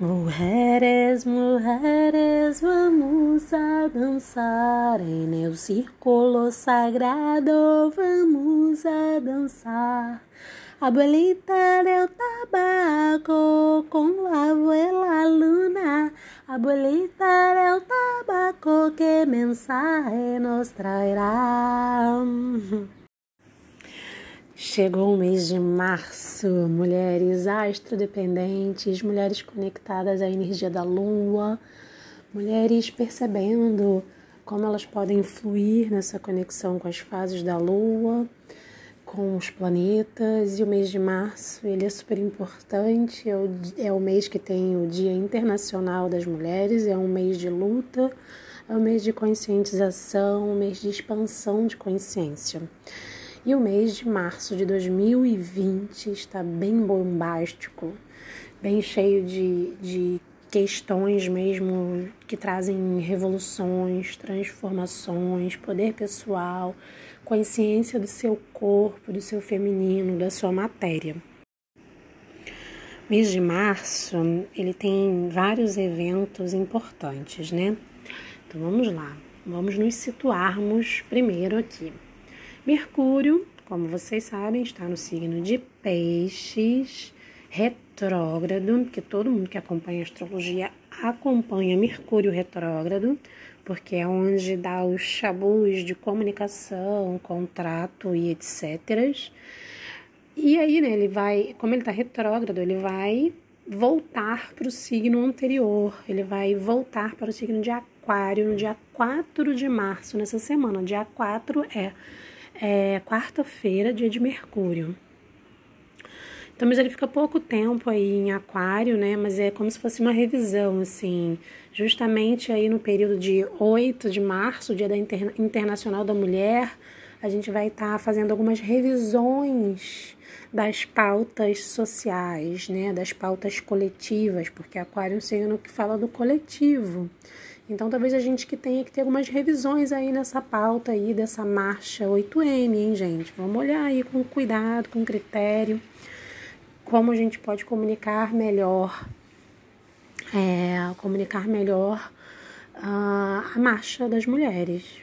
Mulheres, mulheres, vamos a dançar em meu círculo sagrado, vamos a dançar. Abuelita del tabaco com la abuela luna, abuelita del tabaco, que mensaje nos traerá? Chegou o mês de março, mulheres astrodependentes, mulheres conectadas à energia da lua, mulheres percebendo como elas podem fluir nessa conexão com as fases da lua, com os planetas. E o mês de março ele é super importante, é o, é o mês que tem o Dia Internacional das Mulheres, é um mês de luta, é um mês de conscientização, um mês de expansão de consciência. E o mês de março de 2020 está bem bombástico, bem cheio de, de questões mesmo que trazem revoluções, transformações, poder pessoal, consciência do seu corpo, do seu feminino, da sua matéria. O mês de março, ele tem vários eventos importantes, né? Então vamos lá. Vamos nos situarmos primeiro aqui. Mercúrio, como vocês sabem, está no signo de Peixes, retrógrado, que todo mundo que acompanha astrologia acompanha Mercúrio retrógrado, porque é onde dá os chabus de comunicação, contrato e etc. E aí, né, ele vai, como ele está retrógrado, ele vai voltar para o signo anterior, ele vai voltar para o signo de Aquário no dia 4 de março, nessa semana. Dia 4 é é quarta-feira, dia de Mercúrio. Então, mas ele fica pouco tempo aí em aquário, né? Mas é como se fosse uma revisão, assim. Justamente aí no período de 8 de março, dia da Inter Internacional da Mulher, a gente vai estar tá fazendo algumas revisões das pautas sociais, né? Das pautas coletivas, porque aquário é um signo que fala do coletivo. Então, talvez a gente que tenha que ter algumas revisões aí nessa pauta aí dessa marcha 8M, hein, gente? Vamos olhar aí com cuidado, com critério, como a gente pode comunicar melhor, é, comunicar melhor uh, a marcha das mulheres.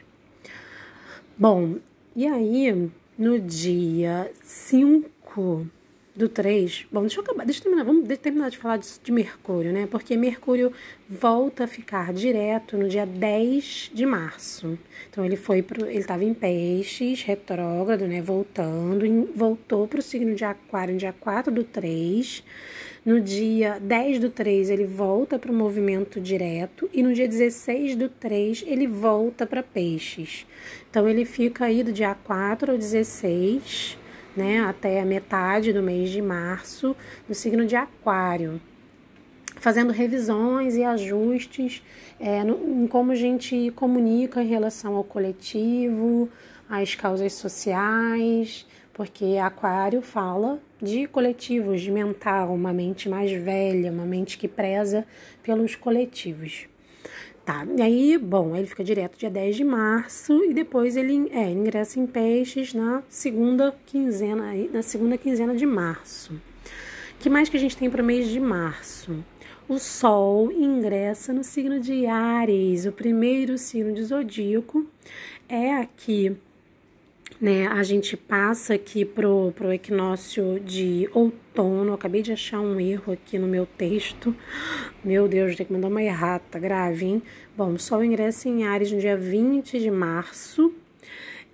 Bom, e aí, no dia 5 do 3. Bom, deixa eu acabar, deixa eu terminar, vamos terminar de falar de, de, Mercúrio, né? Porque Mercúrio volta a ficar direto no dia 10 de março. Então ele foi pro, ele estava em Peixes, retrógrado, né, voltando, em, voltou para o signo de Aquário no dia 4 do 3. No dia 10 do 3 ele volta para o movimento direto e no dia 16 do 3 ele volta para Peixes. Então ele fica aí do dia 4 ao 16 né, até a metade do mês de março, no signo de Aquário, fazendo revisões e ajustes é, no, em como a gente comunica em relação ao coletivo, às causas sociais, porque Aquário fala de coletivos, de mental, uma mente mais velha, uma mente que preza pelos coletivos. Tá, e aí, bom, ele fica direto dia 10 de março e depois ele é, ingressa em peixes na segunda quinzena, na segunda quinzena de março. que mais que a gente tem para o mês de março? O Sol ingressa no signo de Ares, o primeiro signo de zodíaco. É aqui né? A gente passa aqui pro, pro equinócio de outono. Acabei de achar um erro aqui no meu texto. Meu Deus, tem que mandar uma errata grave, hein? Bom, o Sol ingressa em Ares no dia 20 de março.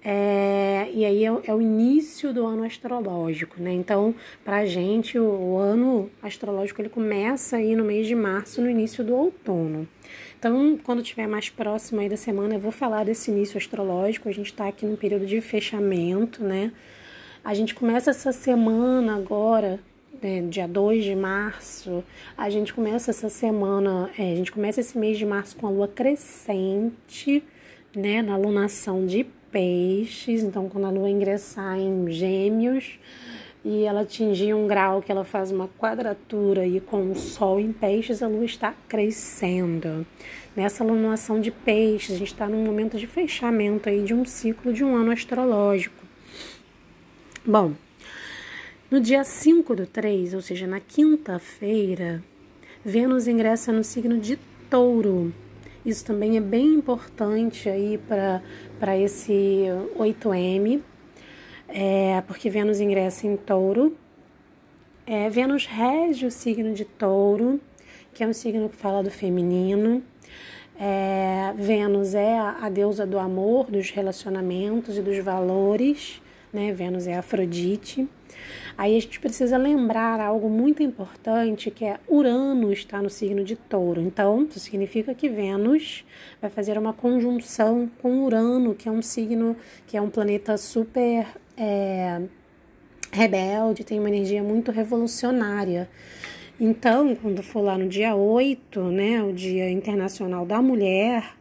É, e aí é, é, o início do ano astrológico, né? Então, pra gente, o, o ano astrológico ele começa aí no mês de março, no início do outono. Então, quando estiver mais próximo aí da semana, eu vou falar desse início astrológico. A gente está aqui num período de fechamento, né? A gente começa essa semana agora, né, dia 2 de março. A gente começa essa semana, é, a gente começa esse mês de março com a lua crescente, né? Na lunação de peixes. Então, quando a lua ingressar em gêmeos e ela atingir um grau que ela faz uma quadratura e com o Sol em peixes, a Lua está crescendo. Nessa lunação de peixes, a gente está num momento de fechamento aí de um ciclo de um ano astrológico. Bom, no dia 5 do 3, ou seja, na quinta-feira, Vênus ingressa no signo de Touro. Isso também é bem importante aí para esse 8M, é, porque Vênus ingressa em Touro. É, Vênus rege o signo de Touro, que é um signo que fala do feminino. É, Vênus é a, a deusa do amor, dos relacionamentos e dos valores. Né? Vênus é Afrodite. Aí a gente precisa lembrar algo muito importante, que é Urano está no signo de Touro. Então, isso significa que Vênus vai fazer uma conjunção com Urano, que é um signo, que é um planeta super é, rebelde, tem uma energia muito revolucionária. Então, quando for lá no dia 8, né, o Dia Internacional da Mulher,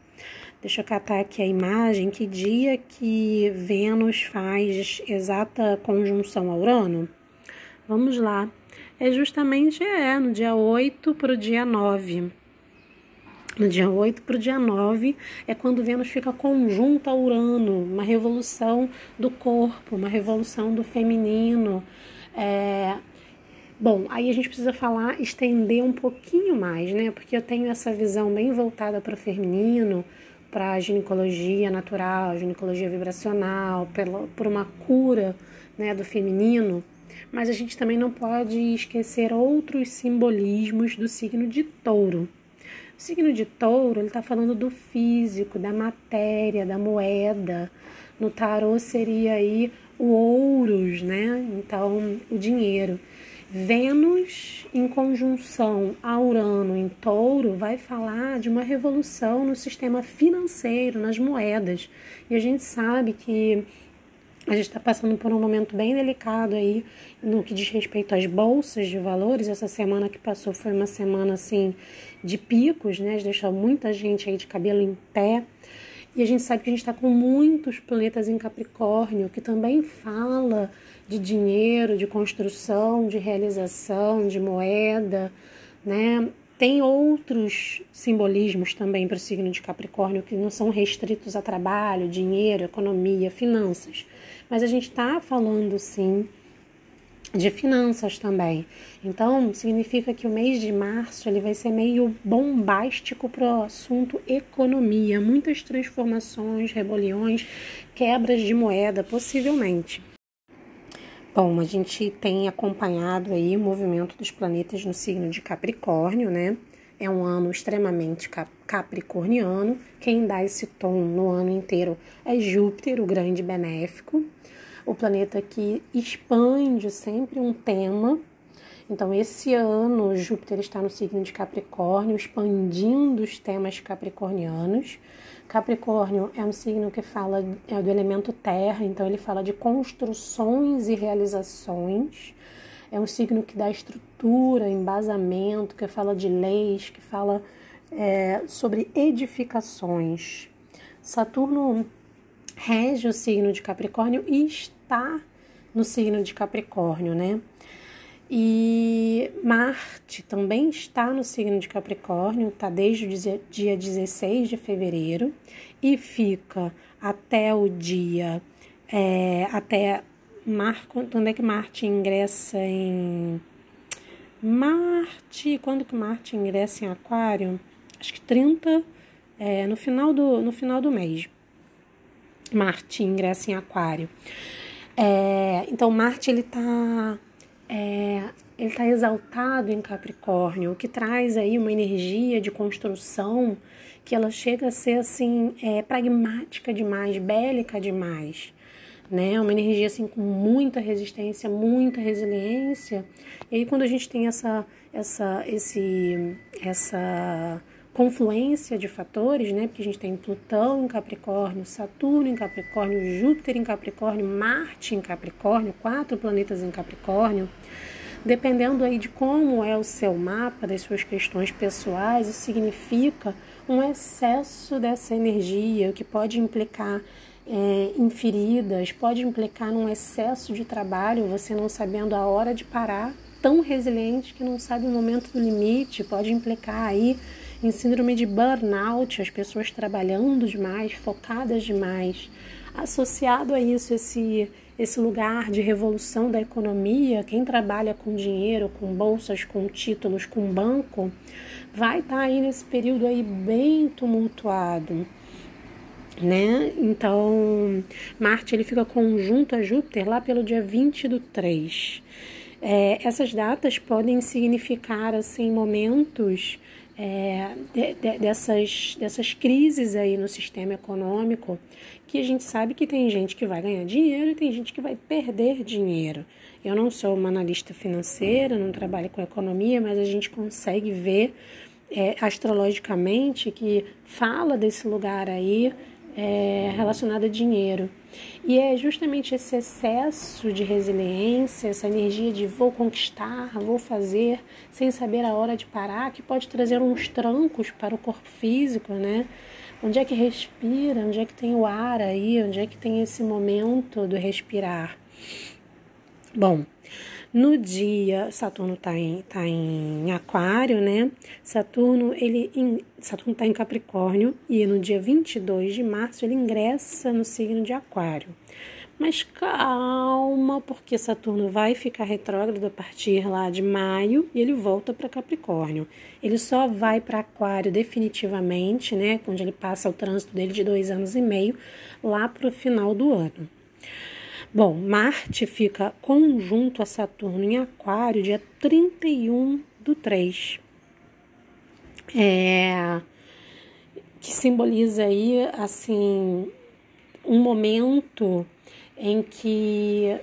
Deixa eu catar aqui a imagem. Que dia que Vênus faz exata conjunção a Urano? Vamos lá. É justamente é, no dia 8 para o dia 9. No dia 8 para o dia 9 é quando Vênus fica conjunta a Urano, uma revolução do corpo, uma revolução do feminino. É... Bom, aí a gente precisa falar, estender um pouquinho mais, né? Porque eu tenho essa visão bem voltada para o feminino, para a ginecologia natural, ginecologia vibracional, por uma cura né, do feminino, mas a gente também não pode esquecer outros simbolismos do signo de touro. O signo de touro ele está falando do físico, da matéria, da moeda. No tarô seria aí o ouros, né? Então, o dinheiro. Vênus em conjunção a Urano em touro vai falar de uma revolução no sistema financeiro, nas moedas. E a gente sabe que a gente está passando por um momento bem delicado aí no que diz respeito às bolsas de valores. Essa semana que passou foi uma semana assim de picos, né? Deixou muita gente aí de cabelo em pé. E a gente sabe que a gente está com muitos planetas em Capricórnio, que também fala de dinheiro, de construção, de realização, de moeda, né? Tem outros simbolismos também para o signo de Capricórnio que não são restritos a trabalho, dinheiro, economia, finanças. Mas a gente está falando sim de finanças também. Então, significa que o mês de março ele vai ser meio bombástico para o assunto economia, muitas transformações, rebeliões, quebras de moeda, possivelmente. Bom, a gente tem acompanhado aí o movimento dos planetas no signo de Capricórnio, né? É um ano extremamente capricorniano. Quem dá esse tom no ano inteiro é Júpiter, o grande benéfico, o planeta que expande sempre um tema. Então, esse ano, Júpiter está no signo de Capricórnio, expandindo os temas capricornianos. Capricórnio é um signo que fala é do elemento terra, então ele fala de construções e realizações. É um signo que dá estrutura, embasamento, que fala de leis, que fala é, sobre edificações. Saturno rege o signo de Capricórnio e está no signo de Capricórnio, né? E Marte também está no signo de Capricórnio, está desde o dia 16 de fevereiro e fica até o dia. É, até Mar, quando é que Marte ingressa em. Marte. Quando que Marte ingressa em Aquário? Acho que 30. É, no, final do, no final do mês. Marte ingressa em Aquário. É, então, Marte ele está é, ele está exaltado em Capricórnio, o que traz aí uma energia de construção que ela chega a ser assim é, pragmática demais, bélica demais, né? Uma energia assim com muita resistência, muita resiliência. E aí quando a gente tem essa essa esse essa confluência de fatores, né? Porque a gente tem Plutão em Capricórnio, Saturno em Capricórnio, Júpiter em Capricórnio, Marte em Capricórnio, quatro planetas em Capricórnio. Dependendo aí de como é o seu mapa, das suas questões pessoais, isso significa um excesso dessa energia, o que pode implicar é, pode implicar num excesso de trabalho, você não sabendo a hora de parar, tão resiliente que não sabe o momento do limite, pode implicar aí em síndrome de burnout, as pessoas trabalhando demais, focadas demais. Associado a isso, esse, esse lugar de revolução da economia, quem trabalha com dinheiro, com bolsas, com títulos, com banco, vai estar tá aí nesse período aí bem tumultuado. Né? Então, Marte ele fica conjunto a Júpiter lá pelo dia 20 do 3. É, essas datas podem significar assim momentos é, de, de, dessas, dessas crises aí no sistema econômico, que a gente sabe que tem gente que vai ganhar dinheiro e tem gente que vai perder dinheiro. Eu não sou uma analista financeira, não trabalho com economia, mas a gente consegue ver é, astrologicamente que fala desse lugar aí é, relacionado a dinheiro. E é justamente esse excesso de resiliência, essa energia de vou conquistar, vou fazer, sem saber a hora de parar, que pode trazer uns trancos para o corpo físico, né? Onde é que respira? Onde é que tem o ar aí? Onde é que tem esse momento do respirar? Bom, no dia, Saturno está em, tá em Aquário, né? Saturno, ele Saturno está em Capricórnio e no dia 22 de março ele ingressa no signo de Aquário. Mas calma, porque Saturno vai ficar retrógrado a partir lá de maio e ele volta para Capricórnio. Ele só vai para Aquário definitivamente, né? Onde ele passa o trânsito dele de dois anos e meio, lá para o final do ano. Bom, Marte fica conjunto a Saturno em Aquário dia 31 do 3. É, que simboliza aí, assim, um momento em que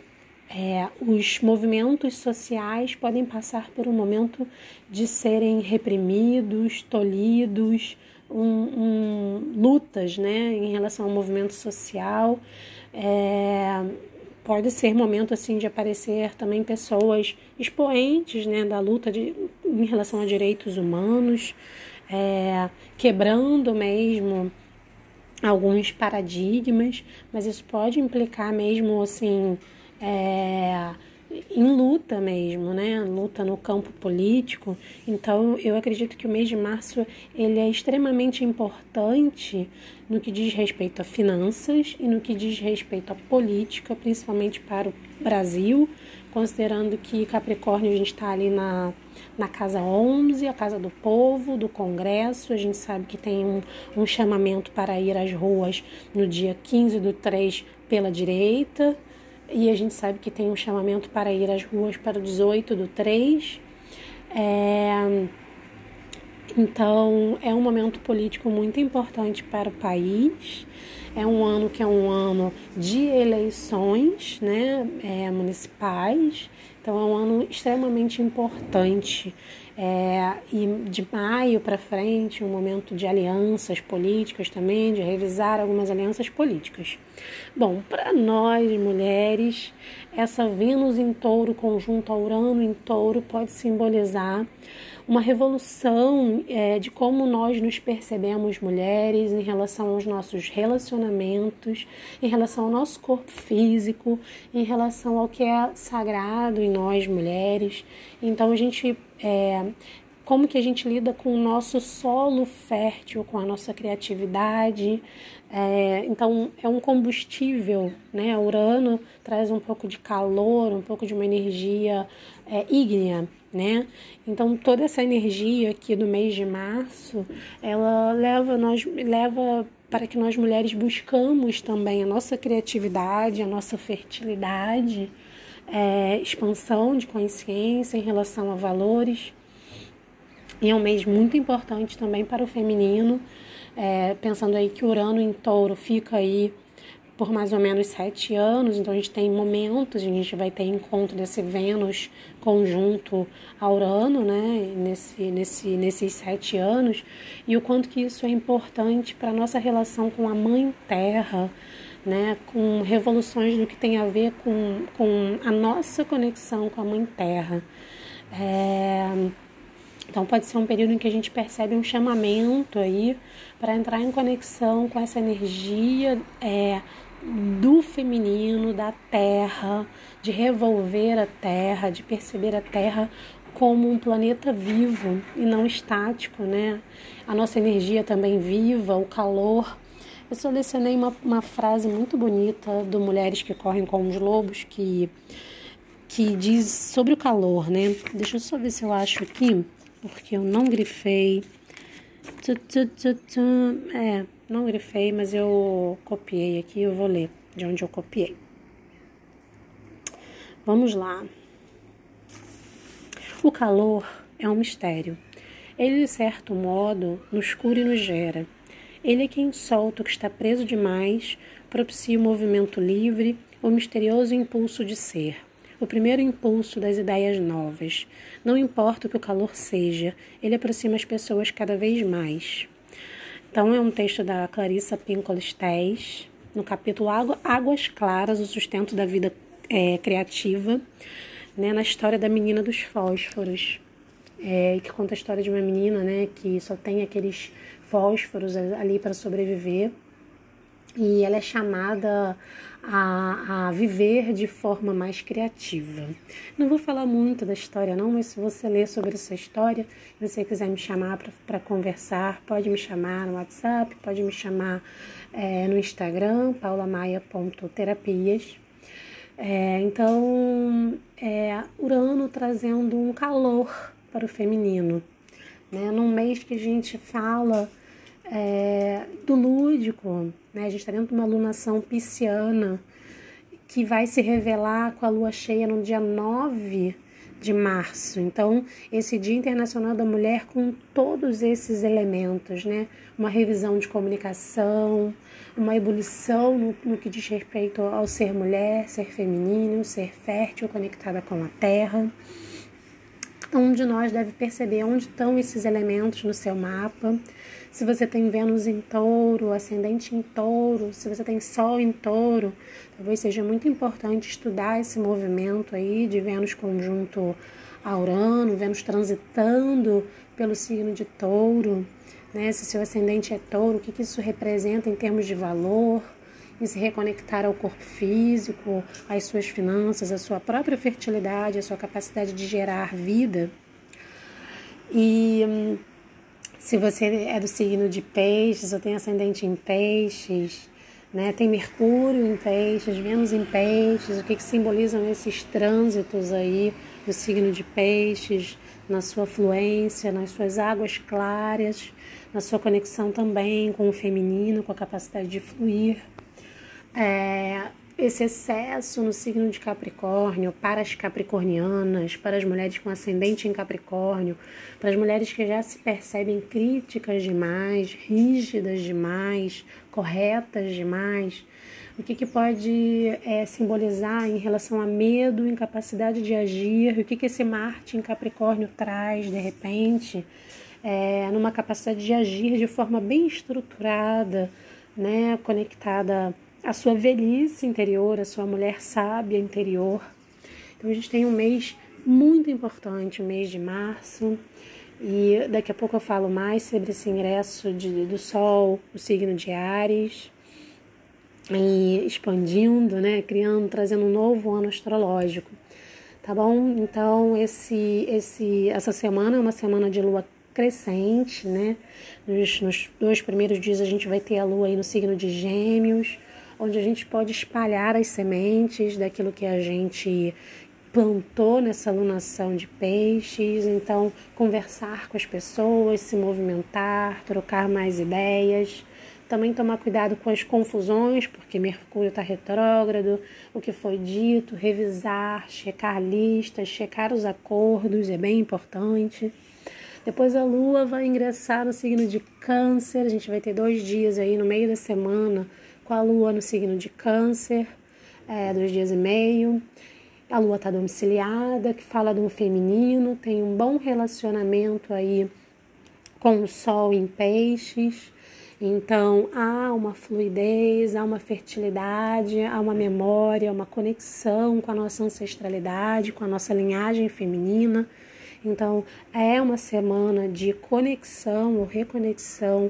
é, os movimentos sociais podem passar por um momento de serem reprimidos, tolhidos, um, um, lutas né, em relação ao movimento social. É, pode ser momento assim de aparecer também pessoas expoentes né, da luta de, em relação a direitos humanos, é, quebrando mesmo alguns paradigmas, mas isso pode implicar mesmo assim é, em luta mesmo, né? Luta no campo político. Então, eu acredito que o mês de março ele é extremamente importante no que diz respeito a finanças e no que diz respeito à política, principalmente para o Brasil, considerando que Capricórnio a gente está ali na, na casa 11, a casa do povo, do Congresso. A gente sabe que tem um, um chamamento para ir às ruas no dia 15 do 3 pela direita, e a gente sabe que tem um chamamento para ir às ruas para o 18 do 3. É, então, é um momento político muito importante para o país. É um ano que é um ano de eleições né, é, municipais. Então, é um ano extremamente importante. É, e de maio para frente, um momento de alianças políticas também, de revisar algumas alianças políticas. Bom, para nós mulheres, essa Vênus em touro conjunto a Urano em touro pode simbolizar uma revolução é, de como nós nos percebemos mulheres em relação aos nossos relacionamentos, em relação ao nosso corpo físico, em relação ao que é sagrado em nós mulheres. Então a gente é, como que a gente lida com o nosso solo fértil, com a nossa criatividade. É, então, é um combustível, né? Urano traz um pouco de calor, um pouco de uma energia é, ígnea, né? Então, toda essa energia aqui do mês de março, ela leva, nós, leva para que nós mulheres buscamos também a nossa criatividade, a nossa fertilidade, é, expansão de consciência em relação a valores. E é um mês muito importante também para o feminino, é, pensando aí que Urano em touro fica aí por mais ou menos sete anos, então a gente tem momentos, a gente vai ter encontro desse Vênus conjunto a Urano, né, nesse, nesse, nesses sete anos, e o quanto que isso é importante para a nossa relação com a Mãe Terra, né, com revoluções do que tem a ver com, com a nossa conexão com a Mãe Terra. É, então pode ser um período em que a gente percebe um chamamento aí para entrar em conexão com essa energia é, do feminino, da terra, de revolver a terra, de perceber a terra como um planeta vivo e não estático, né? A nossa energia também viva, o calor Eu selecionei uma, uma frase muito bonita do Mulheres que Correm com os Lobos, que, que diz sobre o calor, né? Deixa eu só ver se eu acho aqui, porque eu não grifei. É, não grifei, mas eu copiei aqui, eu vou ler de onde eu copiei. Vamos lá. O calor é um mistério. Ele, de certo modo, nos cura e nos gera. Ele é quem solta o que está preso demais, propicia o movimento livre, o misterioso impulso de ser. O primeiro impulso das ideias novas. Não importa o que o calor seja, ele aproxima as pessoas cada vez mais. Então, é um texto da Clarissa Pinkola Estés, no capítulo Águas Claras, o sustento da vida é, criativa, né, na história da menina dos fósforos, é, que conta a história de uma menina né, que só tem aqueles fósforos ali para sobreviver e ela é chamada a, a, viver de forma mais criativa. Não vou falar muito da história, não, mas se você ler sobre essa história, se você quiser me chamar para conversar, pode me chamar no WhatsApp, pode me chamar é, no Instagram, paulamaia.terapias. É, então, é, Urano trazendo um calor para o feminino. Né? Num mês que a gente fala é, do lúdico, né? a gente está dentro de uma alunação pisciana que vai se revelar com a lua cheia no dia 9 de março. Então, esse Dia Internacional da Mulher com todos esses elementos, né? Uma revisão de comunicação, uma ebulição no, no que diz respeito ao ser mulher, ser feminino, ser fértil, conectada com a terra. Um de nós deve perceber onde estão esses elementos no seu mapa. Se você tem Vênus em touro, ascendente em touro, se você tem Sol em touro, talvez seja muito importante estudar esse movimento aí de Vênus conjunto a Urano, Vênus transitando pelo signo de touro, né? Se seu ascendente é touro, o que, que isso representa em termos de valor, em se reconectar ao corpo físico, às suas finanças, à sua própria fertilidade, à sua capacidade de gerar vida. E hum, se você é do signo de peixes ou tem ascendente em peixes, né, tem Mercúrio em peixes, Vênus em peixes, o que, que simbolizam esses trânsitos aí do signo de peixes, na sua fluência, nas suas águas claras, na sua conexão também com o feminino, com a capacidade de fluir. É, esse excesso no signo de Capricórnio para as capricornianas, para as mulheres com ascendente em Capricórnio, para as mulheres que já se percebem críticas demais, rígidas demais, corretas demais, o que, que pode é, simbolizar em relação a medo, incapacidade de agir, o que, que esse Marte em Capricórnio traz de repente, é, numa capacidade de agir de forma bem estruturada, né, conectada a sua velhice interior, a sua mulher sábia interior. Então a gente tem um mês muito importante, o mês de março, e daqui a pouco eu falo mais sobre esse ingresso de, do Sol, o signo de Ares, e expandindo, né, criando, trazendo um novo ano astrológico. Tá bom? Então esse, esse, essa semana é uma semana de lua crescente, né? Nos, nos dois primeiros dias a gente vai ter a lua aí no signo de Gêmeos onde a gente pode espalhar as sementes daquilo que a gente plantou nessa alunação de peixes, então conversar com as pessoas, se movimentar, trocar mais ideias. Também tomar cuidado com as confusões, porque Mercúrio está retrógrado, o que foi dito, revisar, checar listas, checar os acordos, é bem importante. Depois a Lua vai ingressar no signo de Câncer, a gente vai ter dois dias aí no meio da semana com a lua no signo de Câncer, é, dois dias e meio. A lua está domiciliada, que fala de um feminino, tem um bom relacionamento aí com o sol em peixes. Então há uma fluidez, há uma fertilidade, há uma memória, uma conexão com a nossa ancestralidade, com a nossa linhagem feminina. Então é uma semana de conexão ou reconexão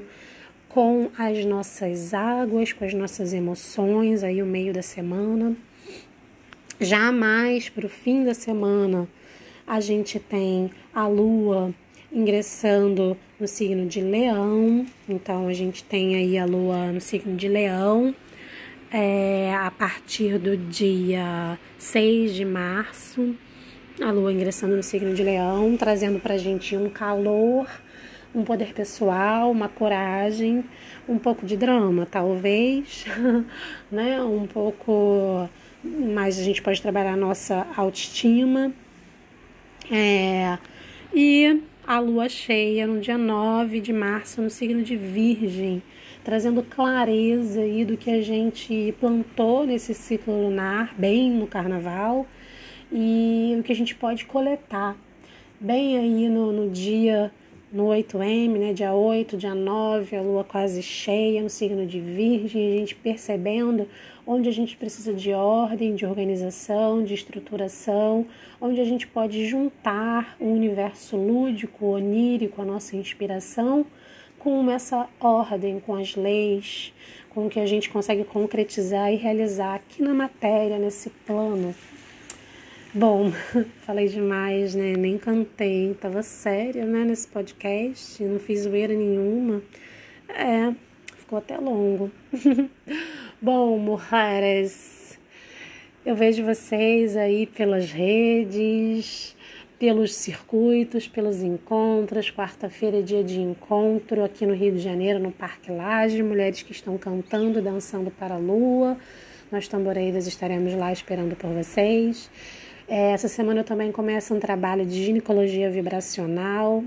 com as nossas águas, com as nossas emoções, aí o meio da semana. Já mais para o fim da semana, a gente tem a lua ingressando no signo de Leão. Então a gente tem aí a Lua no signo de Leão. É, a partir do dia 6 de março, a Lua ingressando no signo de Leão, trazendo pra gente um calor, um poder pessoal, uma coragem, um pouco de drama, talvez, né? Um pouco mais a gente pode trabalhar a nossa autoestima. É, e a lua cheia no dia 9 de março no signo de Virgem, trazendo clareza aí do que a gente plantou nesse ciclo lunar, bem no carnaval, e o que a gente pode coletar. Bem aí no, no dia no 8M, né, dia 8, dia 9, a lua quase cheia no signo de Virgem, a gente percebendo onde a gente precisa de ordem, de organização, de estruturação, onde a gente pode juntar o universo lúdico, onírico, a nossa inspiração, com essa ordem, com as leis, com o que a gente consegue concretizar e realizar aqui na matéria, nesse plano Bom, falei demais, né? Nem cantei, tava séria, né, nesse podcast, não fiz zoeira nenhuma. É, ficou até longo. Bom, mulheres, eu vejo vocês aí pelas redes, pelos circuitos, pelos encontros. Quarta-feira é dia de encontro aqui no Rio de Janeiro, no Parque Laje, mulheres que estão cantando, dançando para a lua. Nós tamboreiras estaremos lá esperando por vocês. É, essa semana eu também começo um trabalho de ginecologia vibracional,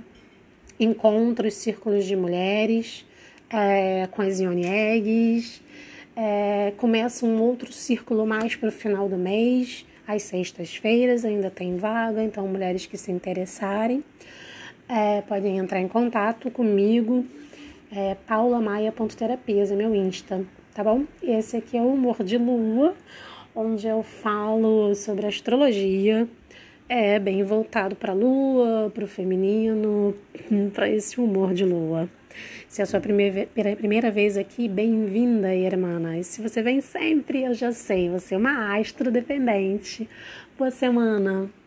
encontros, círculos de mulheres é, com as Ione Eggs. É, começa um outro círculo mais para o final do mês, às sextas-feiras, ainda tem vaga, então mulheres que se interessarem é, podem entrar em contato comigo, é, paulamaia.terapias, é meu Insta, tá bom? Esse aqui é o Humor de Lua, onde eu falo sobre astrologia. É bem voltado para a lua, para o feminino, para esse humor de lua. Se é a sua primeira, primeira vez aqui, bem-vinda, irmã. E se você vem sempre, eu já sei, você é uma astro dependente. Boa semana!